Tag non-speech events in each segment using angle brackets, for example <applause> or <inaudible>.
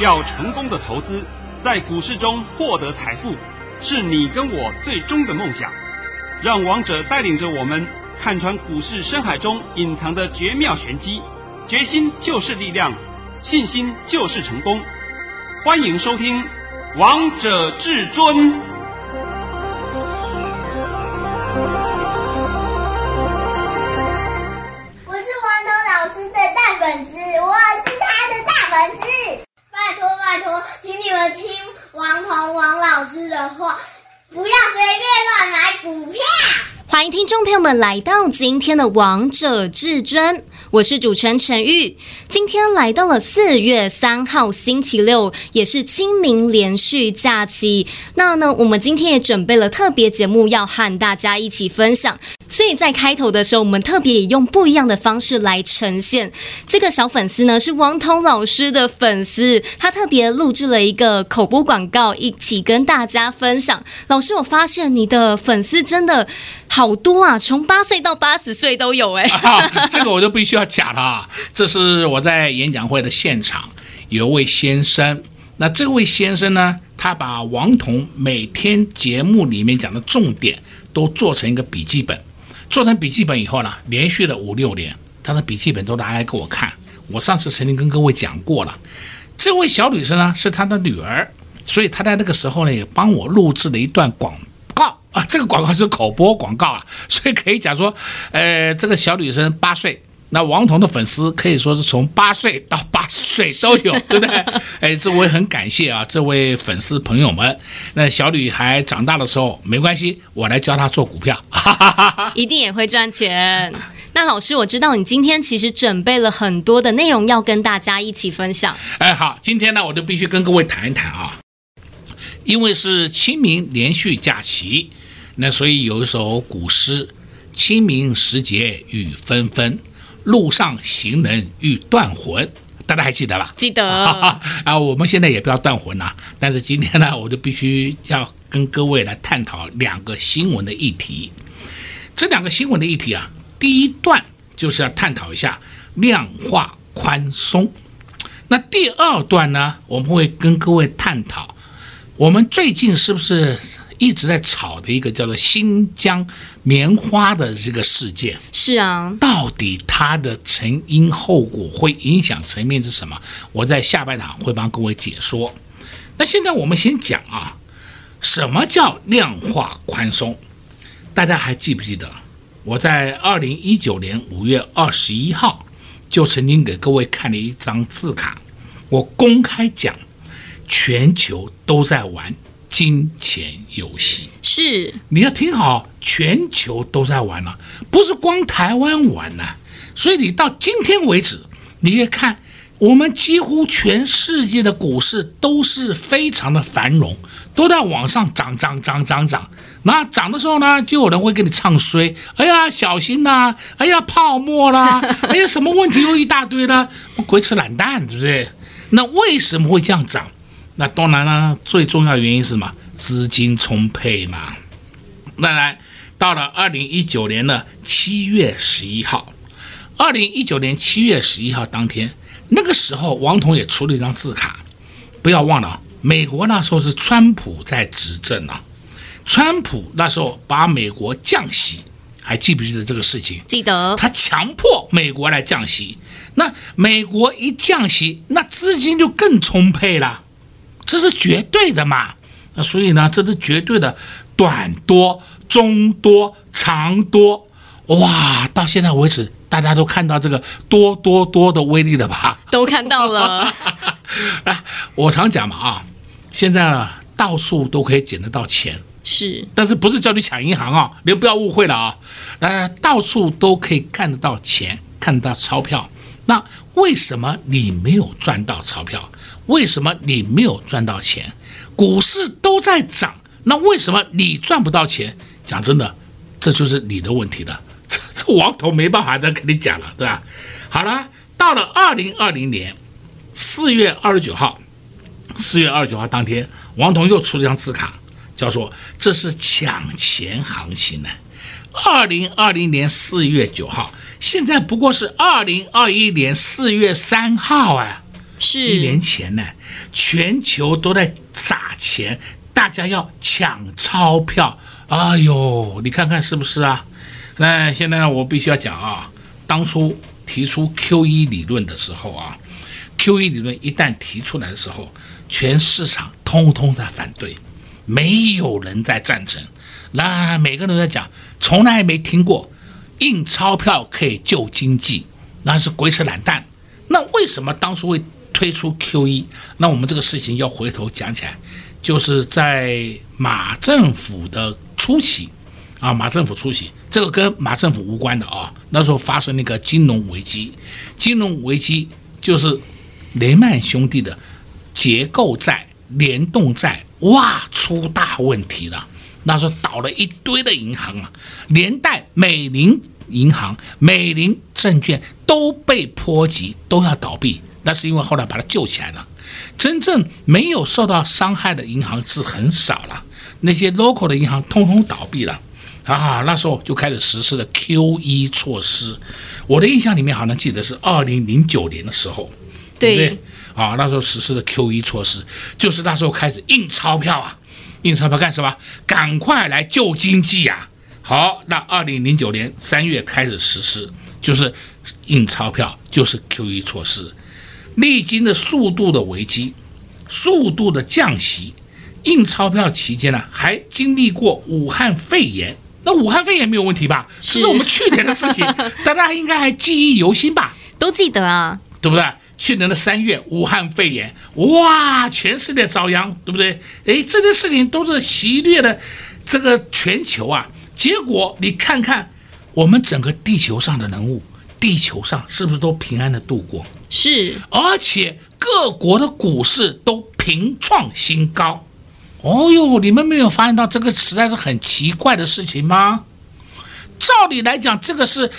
要成功的投资，在股市中获得财富，是你跟我最终的梦想。让王者带领着我们看穿股市深海中隐藏的绝妙玄机。决心就是力量，信心就是成功。欢迎收听《王者至尊》。我是王彤老师的大粉丝，我是他的大粉丝。拜托，请你们听王彤王老师的话，不要随便乱买股票。欢迎听众朋友们来到今天的《王者至尊》。我是主持人陈玉，今天来到了四月三号星期六，也是清明连续假期。那呢，我们今天也准备了特别节目，要和大家一起分享。所以在开头的时候，我们特别也用不一样的方式来呈现。这个小粉丝呢，是王彤老师的粉丝，他特别录制了一个口播广告，一起跟大家分享。老师，我发现你的粉丝真的好多啊，从八岁到八十岁都有哎、<laughs> 这个我就必须要。要讲了啊！这是我在演讲会的现场，有位先生。那这位先生呢，他把王彤每天节目里面讲的重点都做成一个笔记本。做成笔记本以后呢，连续了五六年，他的笔记本都拿来给我看。我上次曾经跟各位讲过了，这位小女生呢是他的女儿，所以他在那个时候呢也帮我录制了一段广告啊。这个广告是口播广告啊，所以可以讲说，呃，这个小女生八岁。那王彤的粉丝可以说是从八岁到八十岁都有，对不对？<laughs> 哎，这我也很感谢啊，这位粉丝朋友们。那小女孩长大的时候没关系，我来教她做股票，哈哈哈哈，一定也会赚钱。那老师，我知道你今天其实准备了很多的内容要跟大家一起分享。哎，好，今天呢，我就必须跟各位谈一谈啊，因为是清明连续假期，那所以有一首古诗：“清明时节雨纷纷。”路上行人欲断魂，大家还记得吧？记得 <laughs> 啊！我们现在也不要断魂了，但是今天呢，我就必须要跟各位来探讨两个新闻的议题。这两个新闻的议题啊，第一段就是要探讨一下量化宽松。那第二段呢，我们会跟各位探讨，我们最近是不是？一直在炒的一个叫做新疆棉花的这个事件，是啊，到底它的成因后果会影响层面是什么？我在下半场会帮各位解说。那现在我们先讲啊，什么叫量化宽松？大家还记不记得？我在二零一九年五月二十一号就曾经给各位看了一张字卡，我公开讲，全球都在玩。金钱游戏是，你要听好，全球都在玩了，不是光台湾玩了。所以你到今天为止，你也看，我们几乎全世界的股市都是非常的繁荣，都在往上涨涨涨涨涨。那涨的时候呢，就有人会给你唱衰，哎呀，小心呐，哎呀，泡沫啦，<laughs> 哎呀，什么问题又一大堆啦，鬼扯懒蛋，对不对？那为什么会这样涨？那当然了，最重要的原因是什么？资金充沛嘛。那来到了二零一九年的七月十一号，二零一九年七月十一号当天，那个时候王彤也出了一张字卡，不要忘了，美国那时候是川普在执政啊，川普那时候把美国降息，还记不记得这个事情？记得。他强迫美国来降息，那美国一降息，那资金就更充沛了。这是绝对的嘛？那所以呢，这是绝对的短多、中多、长多，哇！到现在为止，大家都看到这个多多多的威力了吧？都看到了。来，<laughs> 我常讲嘛啊，现在呢，到处都可以捡得到钱，是，但是不是叫你抢银行啊？你不要误会了啊。呃，到处都可以看得到钱，看得到钞票。那为什么你没有赚到钞票？为什么你没有赚到钱？股市都在涨，那为什么你赚不到钱？讲真的，这就是你的问题了。这 <laughs> 这王彤没办法再跟你讲了，对吧？好了，到了二零二零年四月二十九号，四月二十九号当天，王彤又出了一张字卡，叫做“这是抢钱行情”呢。二零二零年四月九号，现在不过是二零二一年四月三号啊。是一年前呢，全球都在撒钱，大家要抢钞票。哎呦，你看看是不是啊？那现在我必须要讲啊，当初提出 QE 理论的时候啊，QE 理论一旦提出来的时候，全市场通通在反对，没有人在赞成。那每个人都在讲，从来没听过印钞票可以救经济，那是鬼扯懒蛋。那为什么当初会推出 QE？那我们这个事情要回头讲起来，就是在马政府的初期啊，马政府初期，这个跟马政府无关的啊。那时候发生那个金融危机，金融危机就是雷曼兄弟的结构债、联动债，哇，出大问题了。那时候倒了一堆的银行啊，连带美林银行、美林证券都被波及，都要倒闭。那是因为后来把它救起来了。真正没有受到伤害的银行是很少了，那些 local 的银行通通倒闭了啊。那时候就开始实施了 QE 措施。我的印象里面好像记得是二零零九年的时候，对不对？啊，那时候实施的 QE 措施，就是那时候开始印钞票啊。印钞票干什么？赶快来救经济呀！好，那二零零九年三月开始实施，就是印钞票，就是 QE 措施。历经了速度的危机，速度的降息，印钞票期间呢，还经历过武汉肺炎。那武汉肺炎没有问题吧？是，是我们去年的事情，<laughs> 大家应该还记忆犹新吧？都记得啊，对不对？去年的三月，武汉肺炎，哇，全世界遭殃，对不对？哎，这件事情都是袭掠了这个全球啊。结果你看看，我们整个地球上的人物，地球上是不是都平安的度过？是，而且各国的股市都平创新高。哦哟，你们没有发现到这个实在是很奇怪的事情吗？照理来讲，这个是。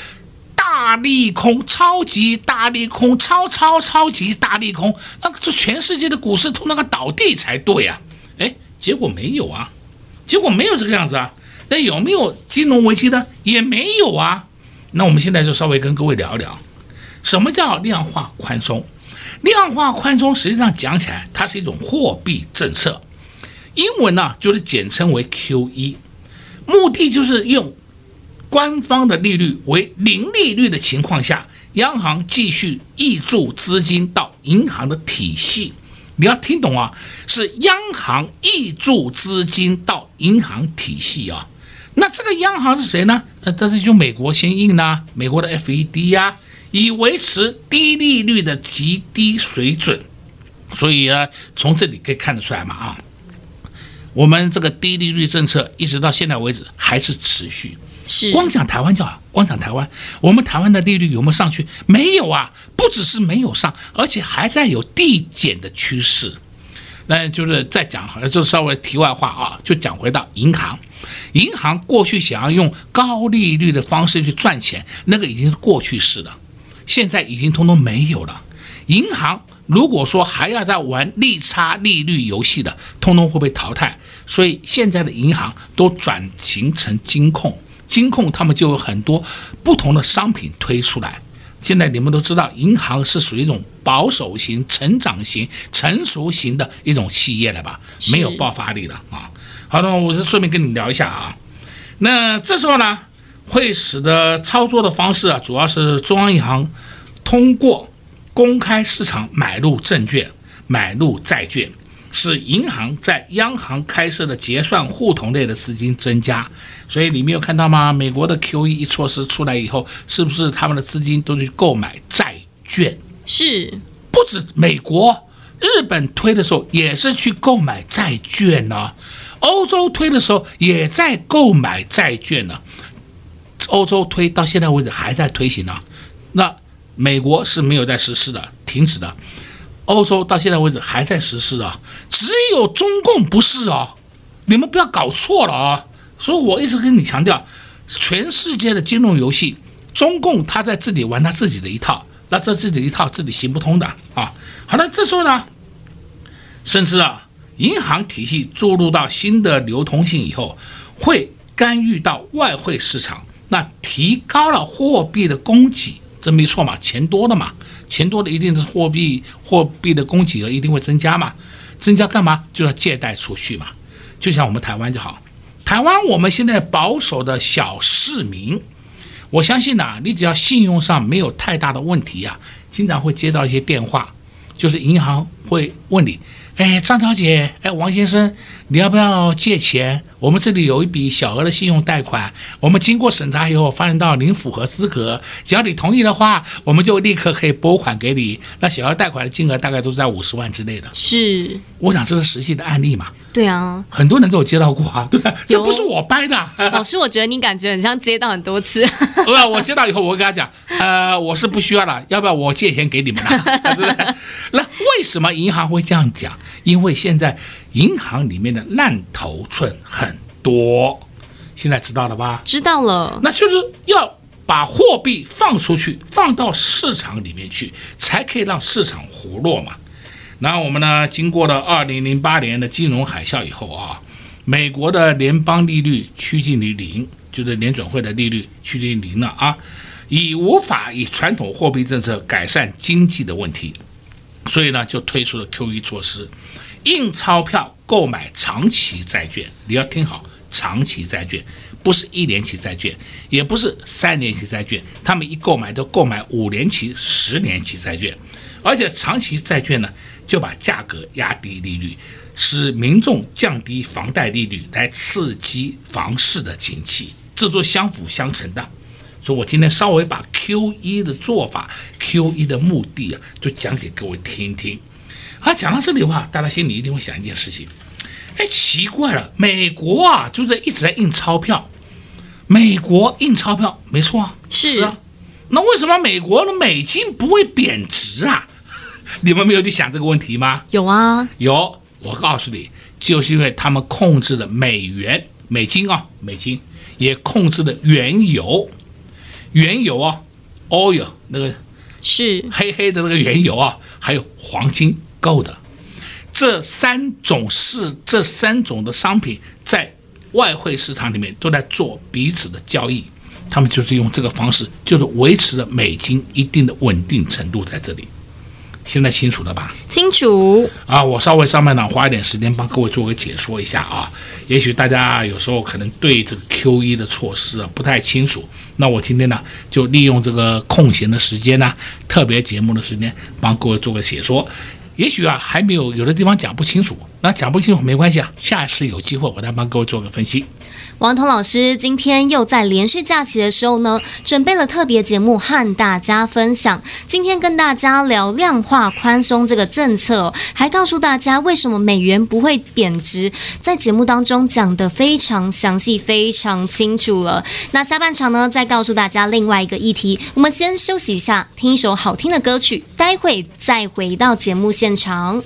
大利空，超级大利空，超超超级大利空，那个是全世界的股市通那个倒地才对啊！哎，结果没有啊，结果没有这个样子啊。那有没有金融危机呢？也没有啊。那我们现在就稍微跟各位聊一聊，什么叫量化宽松？量化宽松实际上讲起来，它是一种货币政策，英文呢就是简称为 QE，目的就是用。官方的利率为零利率的情况下，央行继续挹注资金到银行的体系。你要听懂啊，是央行挹注资金到银行体系啊。那这个央行是谁呢？呃，这是就美国先印呐，美国的 FED 呀，以维持低利率的极低水准。所以呢，从这里可以看得出来嘛啊，我们这个低利率政策一直到现在为止还是持续。是光讲台湾就好，光讲台湾，我们台湾的利率有没有上去？没有啊，不只是没有上，而且还在有递减的趋势。那就是再讲，好像就稍微题外话啊，就讲回到银行，银行过去想要用高利率的方式去赚钱，那个已经是过去式了，现在已经通通没有了。银行如果说还要再玩利差利率游戏的，通通会被淘汰。所以现在的银行都转型成金控。金控他们就有很多不同的商品推出来。现在你们都知道，银行是属于一种保守型、成长型、成熟型的一种企业了吧？没有爆发力了啊。好的，我是顺便跟你聊一下啊。那这时候呢，会使得操作的方式啊，主要是中央银行通过公开市场买入证券、买入债券。使银行在央行开设的结算户头内的资金增加，所以你没有看到吗？美国的 QE 措施出来以后，是不是他们的资金都去购买债券？是，不止美国，日本推的时候也是去购买债券呢、啊，欧洲推的时候也在购买债券呢、欧洲推到现在为止还在推行呢、那美国是没有在实施的，停止的。欧洲到现在为止还在实施啊，只有中共不是啊，你们不要搞错了啊！所以我一直跟你强调，全世界的金融游戏，中共他在这里玩他自己的一套，那这自己一套这里行不通的啊。好了，这时候呢，甚至啊，银行体系注入到新的流通性以后，会干预到外汇市场，那提高了货币的供给这没错嘛，钱多了嘛，钱多的一定是货币货币的供给额一定会增加嘛，增加干嘛？就要借贷出去嘛。就像我们台湾就好，台湾我们现在保守的小市民，我相信呐、你只要信用上没有太大的问题啊，经常会接到一些电话，就是银行会问你。哎，张小姐，哎，王先生，你要不要借钱？我们这里有一笔小额的信用贷款，我们经过审查以后，发现到您符合资格，只要你同意的话，我们就立刻可以拨款给你。那小额贷款的金额大概都是在五十万之内的。是，我想这是实际的案例嘛？对啊，很多人都有接到过啊。对啊，这不是我掰的。老师，我觉得你感觉很像接到很多次。不，<laughs> 我接到以后，我跟他讲，呃，我是不需要了，要不要我借钱给你们呢？<laughs> 对不对？那为什么银行会这样讲？因为现在银行里面的烂头寸很多，现在知道了吧？知道了。那就是要把货币放出去，放到市场里面去，才可以让市场活络嘛。那我们呢，经过了二零零八年的金融海啸以后啊，美国的联邦利率趋近于零，就是联准会的利率趋近于零了啊，已无法以传统货币政策改善经济的问题。所以呢，就推出了 QE 措施，印钞票购买长期债券。你要听好，长期债券不是一年期债券，也不是三年期债券，他们一购买都购买五年期、十年期债券，而且长期债券呢，就把价格压低利率，使民众降低房贷利率，来刺激房市的景气，这都相辅相成的。所以，我今天稍微把 QE 的做法、QE 的目的啊，就讲给各位听一听。啊，讲到这里的话，大家心里一定会想一件事情：哎，奇怪了，美国啊，就是一直在印钞票。美国印钞票，没错啊，是，是啊。那为什么美国的美金不会贬值啊？<laughs> 你们没有去想这个问题吗？有啊，有。我告诉你，就是因为他们控制了美元、美金啊，美金也控制了原油。原油啊，oil 那个是黑黑的那个原油啊，还有黄金 gold，这三种是这三种的商品在外汇市场里面都在做彼此的交易，他们就是用这个方式，就是维持了美金一定的稳定程度在这里。现在清楚了吧？清楚啊！我稍微上半场花一点时间帮各位做个解说一下啊。也许大家有时候可能对这个 QE 的措施啊不太清楚，那我今天呢就利用这个空闲的时间呢，特别节目的时间帮各位做个解说。也许啊还没有有的地方讲不清楚，那讲不清楚没关系啊，下次有机会我再帮各位做个分析。王彤老师今天又在连续假期的时候呢，准备了特别节目和大家分享。今天跟大家聊量化宽松这个政策，还告诉大家为什么美元不会贬值，在节目当中讲得非常详细、非常清楚了。那下半场呢，再告诉大家另外一个议题。我们先休息一下，听一首好听的歌曲，待会再回到节目现场。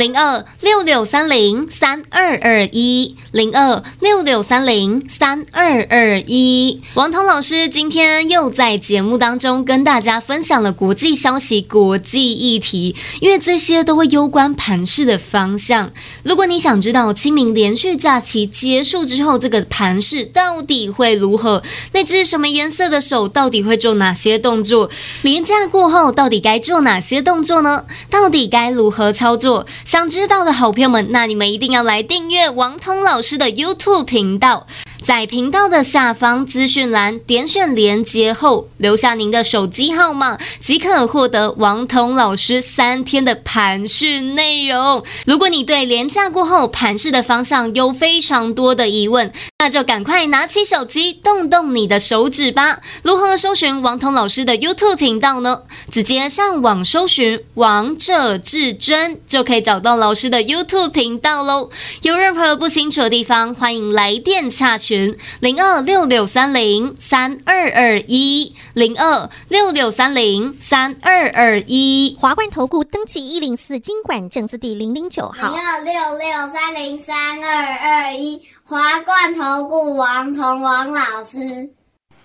零二六六三零三二二一，零二六六三零三二二一。王彤老师今天又在节目当中跟大家分享了国际消息、国际议题，因为这些都会攸关盘势的方向。如果你想知道清明连续假期结束之后，这个盘势到底会如何，那只什么颜色的手到底会做哪些动作？连假过后到底该做哪些动作呢？到底该如何操作？想知道的好朋友们，那你们一定要来订阅王通老老师的 YouTube 频道。在频道的下方资讯栏点选连接后，留下您的手机号码，即可获得王彤老师三天的盘势内容。如果你对连假过后盘势的方向有非常多的疑问，那就赶快拿起手机，动动你的手指吧。如何搜寻王彤老师的 YouTube 频道呢？直接上网搜寻“王者至尊”就可以找到老师的 YouTube 频道喽。有任何不清楚的地方，欢迎来电洽询。群零二六六三零三二二一零二六六三零三二二一华冠投顾登记一零四经管证字第零零九号零二六六三零三二二一华冠投顾王彤王老师，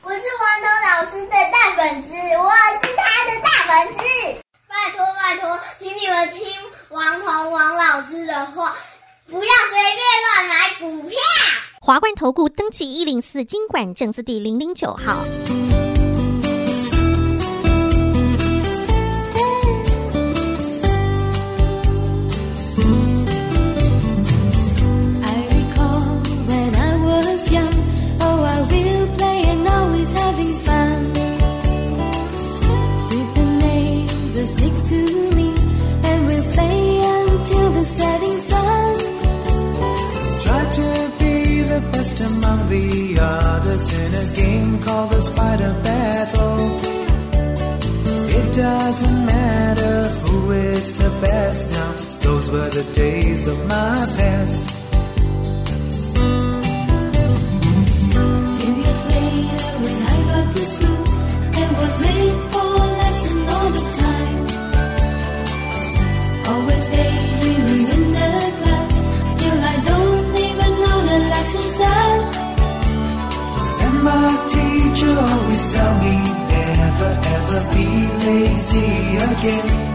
我是王彤老师的大粉丝，我是他的大粉丝，拜托拜托，请你们听王彤王老师的话，不要随便乱买股票。华冠投顾登记一零四经管证字第零零九号。is the best now. Those were the days of my past. Years later, when I got to school was late for lesson all the time, always daydreaming in the class till I don't even know the lessons. And my teacher always tell me never ever be lazy again.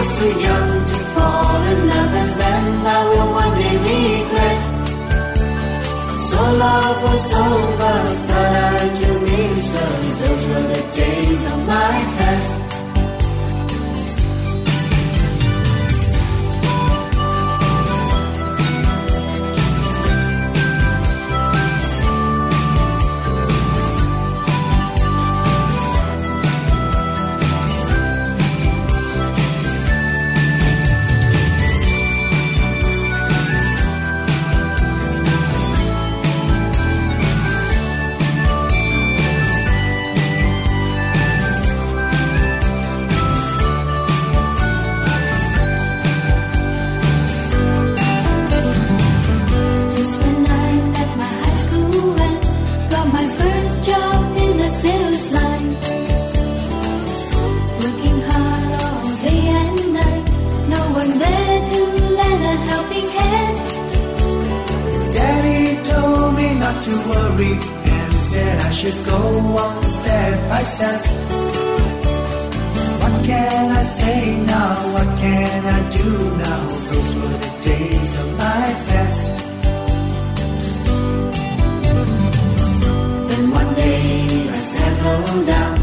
was so young to fall in love, and then I will one day regret. So love was over, but I do mean some. Those were the days of my past. and said I should go on step by step. What can I say now? What can I do now? Those were the days of my past. Then one day I settled down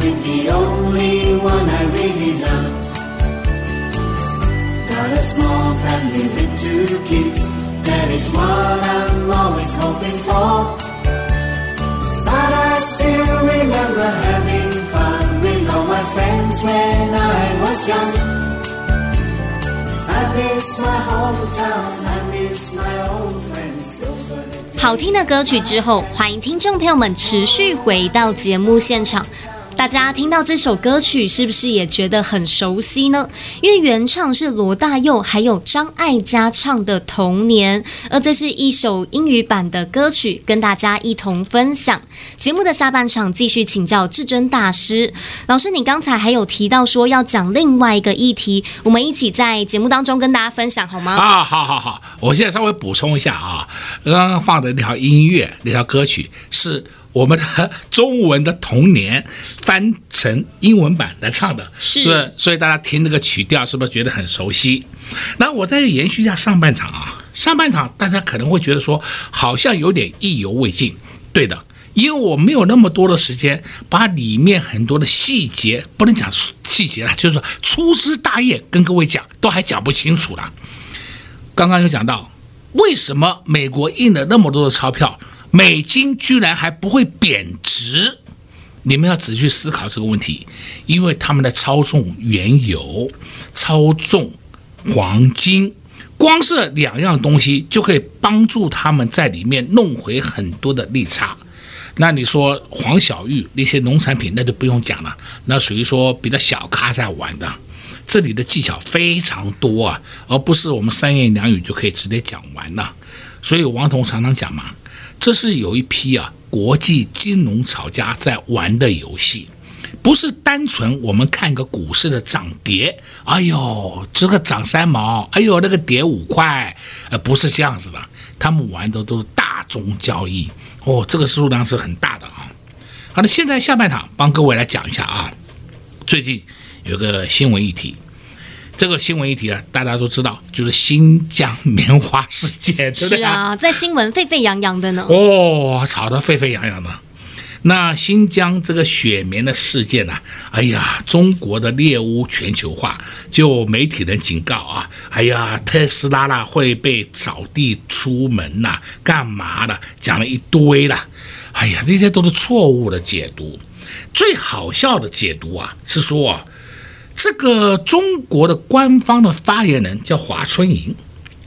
with the only one I really love. Got a small family with two kids. That is what I'm always hoping for. 好听的歌曲之后，欢迎听众朋友们持续回到节目现场。大家听到这首歌曲，是不是也觉得很熟悉呢？因为原唱是罗大佑，还有张艾嘉唱的《童年》，而这是一首英语版的歌曲，跟大家一同分享。节目的下半场继续请教至尊大师老师，你刚才还有提到说要讲另外一个议题，我们一起在节目当中跟大家分享好吗？啊，好好好，我现在稍微补充一下啊，刚刚放的那条音乐，那条歌曲是。我们的中文的童年翻成英文版来唱的，是，是，所以大家听那个曲调是不是觉得很熟悉？那我再延续一下上半场啊，上半场大家可能会觉得说好像有点意犹未尽，对的，因为我没有那么多的时间把里面很多的细节，不能讲细节了，就是说粗枝大叶跟各位讲都还讲不清楚了。刚刚有讲到为什么美国印了那么多的钞票。美金居然还不会贬值，你们要仔细思考这个问题，因为他们在操纵原油、操纵黄金，光是两样东西就可以帮助他们在里面弄回很多的利差。那你说黄小玉那些农产品，那就不用讲了，那属于说比较小咖在玩的，这里的技巧非常多啊，而不是我们三言两语就可以直接讲完了。所以王彤常常讲嘛。这是有一批啊国际金融炒家在玩的游戏，不是单纯我们看个股市的涨跌。哎呦，这个涨三毛，哎呦，那个跌五块，呃，不是这样子的。他们玩的都是大宗交易哦，这个数量是很大的啊。好的，现在下半场帮各位来讲一下啊，最近有个新闻议题。这个新闻议题啊，大家都知道，就是新疆棉花事件，<laughs> 对不对？是啊，在新闻沸沸扬扬的呢。哦，吵得沸沸扬扬的。那新疆这个雪棉的事件啊，哎呀，中国的猎巫全球化，就媒体人警告啊，哎呀，特斯拉啦会被扫地出门呐、啊，干嘛的？讲了一堆啦。哎呀，这些都是错误的解读。最好笑的解读啊，是说啊。这个中国的官方的发言人叫华春莹，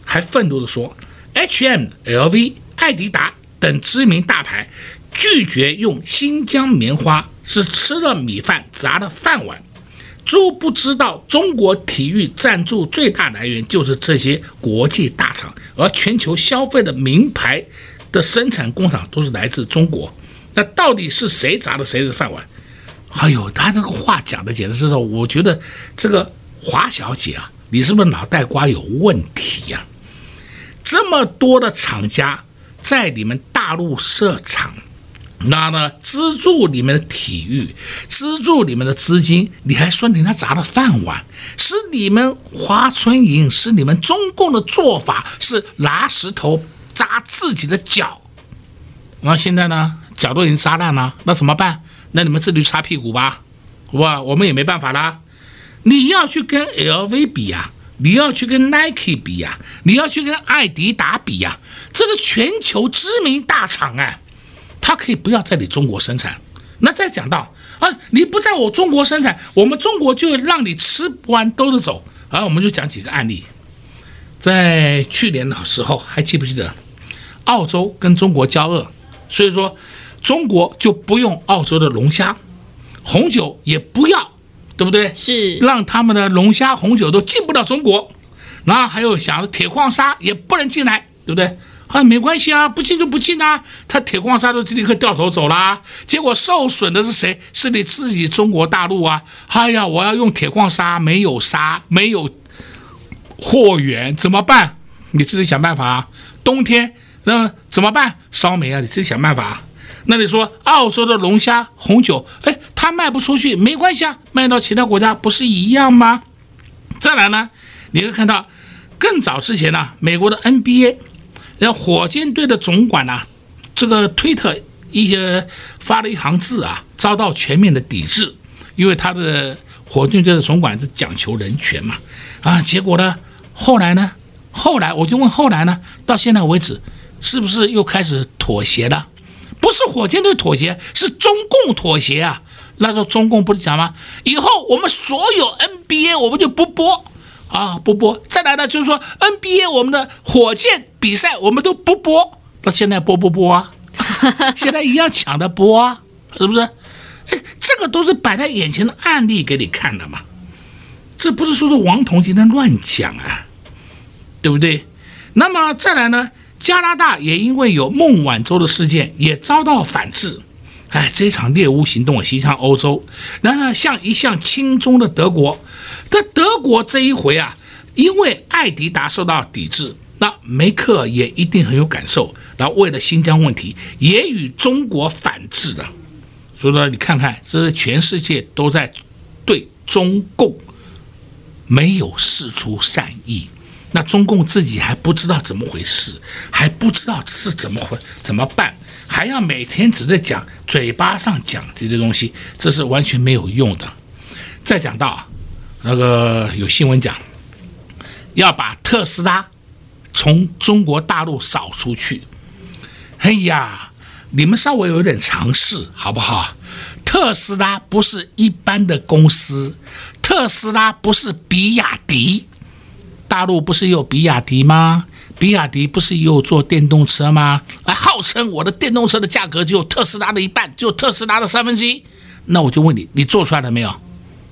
还愤怒地说：“H&M、LV、爱迪达等知名大牌拒绝用新疆棉花，是吃了米饭砸了饭碗。都不知道中国体育赞助最大来源就是这些国际大厂，而全球消费的名牌的生产工厂都是来自中国。那到底是谁砸了谁的饭碗？”哎呦，他那个话讲的简直是，我觉得这个华小姐啊，你是不是脑袋瓜有问题呀？这么多的厂家在你们大陆设厂，那呢资助你们的体育，资助你们的资金，你还说人家砸了饭碗？是你们华春莹，是你们中共的做法，是拿石头砸自己的脚。那现在呢，脚都已经砸烂了，那怎么办？那你们自己去擦屁股吧，好吧？我们也没办法啦。你要去跟 LV 比呀，你要去跟 Nike 比呀，你要去跟爱迪达比呀，这个全球知名大厂哎，它可以不要在你中国生产。那再讲到啊，你不在我中国生产，我们中国就让你吃不完兜着走。啊，我们就讲几个案例，在去年的时候还记不记得，澳洲跟中国交恶，所以说。中国就不用澳洲的龙虾、红酒也不要，对不对？是让他们的龙虾、红酒都进不到中国，然后还有想铁矿砂也不能进来，对不对？啊，没关系啊，不进就不进啊，他铁矿砂都立刻掉头走了，结果受损的是谁？是你自己中国大陆啊！哎呀，我要用铁矿砂，没有砂，没有货源，怎么办？你自己想办法啊！冬天那怎么办？烧煤啊！你自己想办法。那你说澳洲的龙虾、红酒，哎，它卖不出去，没关系啊，卖到其他国家不是一样吗？再来呢，你会看到更早之前呢、美国的 NBA，然后火箭队的总管呢、这个推特一些发了一行字啊，遭到全面的抵制，因为他的火箭队的总管是讲求人权嘛，啊，结果呢，后来呢，后来我就问后来呢，到现在为止，是不是又开始妥协了？不是火箭队妥协，是中共妥协啊！那时候中共不是讲吗？以后我们所有 NBA 我们就不播啊，不播。再来呢，就是说 NBA 我们的火箭比赛我们都不播。那现在播不播啊？<laughs> 现在一样抢着播啊，是不是？哎，这个都是摆在眼前的案例给你看的嘛。这不是说是王彤今天乱讲啊，对不对？那么再来呢？加拿大也因为有孟晚舟的事件，也遭到反制。哎，这场猎巫行动啊，袭向欧洲。然而，像一向亲中的德国，那德国这一回啊，因为爱迪达受到抵制，那梅克也一定很有感受。然后，为了新疆问题，也与中国反制的。所以说，你看看，这是全世界都在对中共没有释出善意。那中共自己还不知道怎么回事，还不知道是怎么回怎么办，还要每天只在讲嘴巴上讲这些东西，这是完全没有用的。再讲到，那个有新闻讲要把特斯拉从中国大陆扫出去。哎呀，你们稍微有点常识好不好？特斯拉不是一般的公司，特斯拉不是比亚迪。大陆不是有比亚迪吗？比亚迪不是也有做电动车吗？还号称我的电动车的价格只有特斯拉的一半，只有特斯拉的三分之一。那我就问你，你做出来了没有？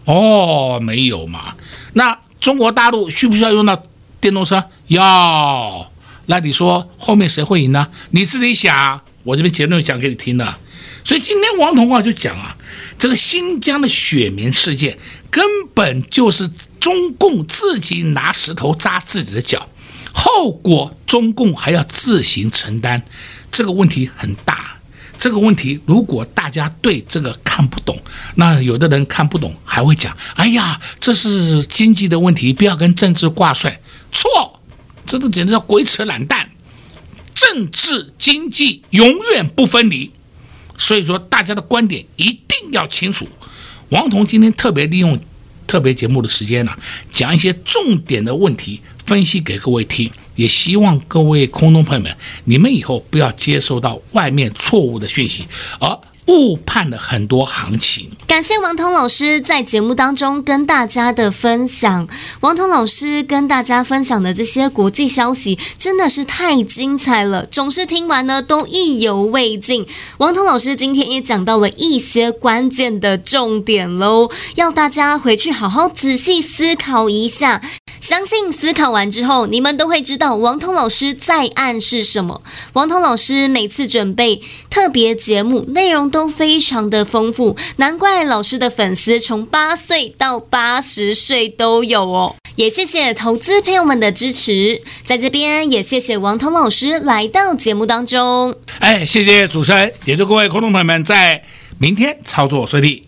哦，没有嘛。那中国大陆需不需要用到电动车？要。那你说后面谁会赢呢？你自己想，我这边结论讲给你听的。所以今天王彤啊就讲啊，这个新疆的雪棉事件根本就是中共自己拿石头扎自己的脚，后果中共还要自行承担，这个问题很大。这个问题，如果大家对这个看不懂，那有的人看不懂还会讲：“哎呀，这是经济的问题，不要跟政治挂帅。”错，这都简直叫鬼扯懒蛋。政治经济永远不分离，所以说大家的观点一定要清楚。王彤今天特别利用特别节目的时间呢，讲一些重点的问题，分析给各位听。也希望各位空中朋友们，你们以后不要接收到外面错误的讯息，而误判了很多行情。感谢王彤老师在节目当中跟大家的分享。王彤老师跟大家分享的这些国际消息真的是太精彩了，总是听完呢都意犹未尽。王彤老师今天也讲到了一些关键的重点喽，要大家回去好好仔细思考一下。相信思考完之后，你们都会知道王彤老师在暗示什么。王彤老师每次准备特别节目，内容都非常的丰富，难怪老师的粉丝从八岁到八十岁都有哦。也谢谢投资朋友们的支持，在这边也谢谢王彤老师来到节目当中。哎，谢谢主持人，也祝各位观众朋友们在明天操作顺利。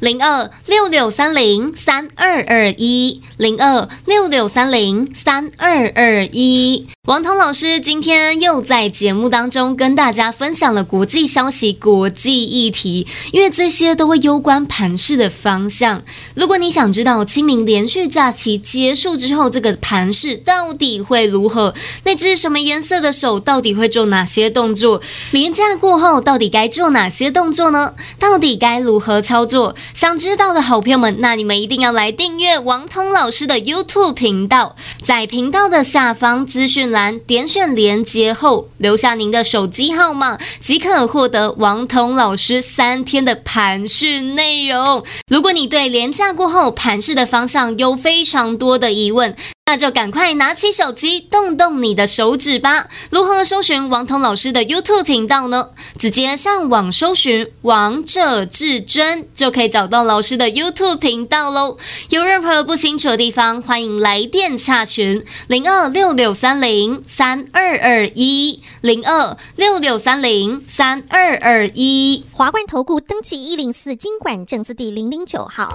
零二六六三零三二二一，零二六六三零三二二一。王彤老师今天又在节目当中跟大家分享了国际消息、国际议题，因为这些都会攸关盘势的方向。如果你想知道清明连续假期结束之后，这个盘势到底会如何，那只什么颜色的手到底会做哪些动作？连假过后到底该做哪些动作呢？到底该如何操作？想知道的好朋友们，那你们一定要来订阅王彤老老师的 YouTube 频道，在频道的下方资讯栏。点选连接后，留下您的手机号码，即可获得王彤老师三天的盘势内容。如果你对连价过后盘市的方向有非常多的疑问，那就赶快拿起手机，动动你的手指吧。如何搜寻王彤老师的 YouTube 频道呢？直接上网搜寻“王者至尊”，就可以找到老师的 YouTube 频道喽。有任何不清楚的地方，欢迎来电洽询零二六六三零三二二一零二六六三零三二二一。华冠投顾登记一零四金管证字第零零九号。